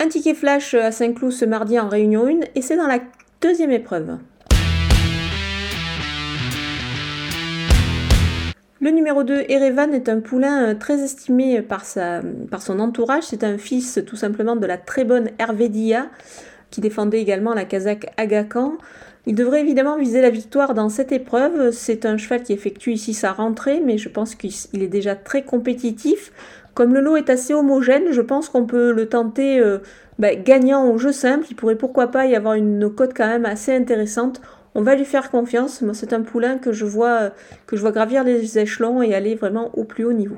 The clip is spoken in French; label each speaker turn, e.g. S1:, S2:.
S1: Un ticket flash à Saint-Cloud ce mardi en réunion 1 et c'est dans la deuxième épreuve. Le numéro 2, Erevan, est un poulain euh, très estimé par, son entourage. C'est un fils tout simplement de la très bonne Hervé Dia, qui défendait également la Kazakh Agakan. Il devrait évidemment viser la victoire dans cette épreuve. C'est un cheval qui effectue ici sa rentrée, mais je pense qu'il est déjà très compétitif. Comme le lot est assez homogène, je pense qu'on peut le tenter euh, bah, gagnant au jeu simple. Il pourrait pourquoi pas y avoir une cote quand même assez intéressante. On va lui faire confiance. Moi, c'est un poulain que je vois que je vois gravir les échelons et aller vraiment au plus haut niveau.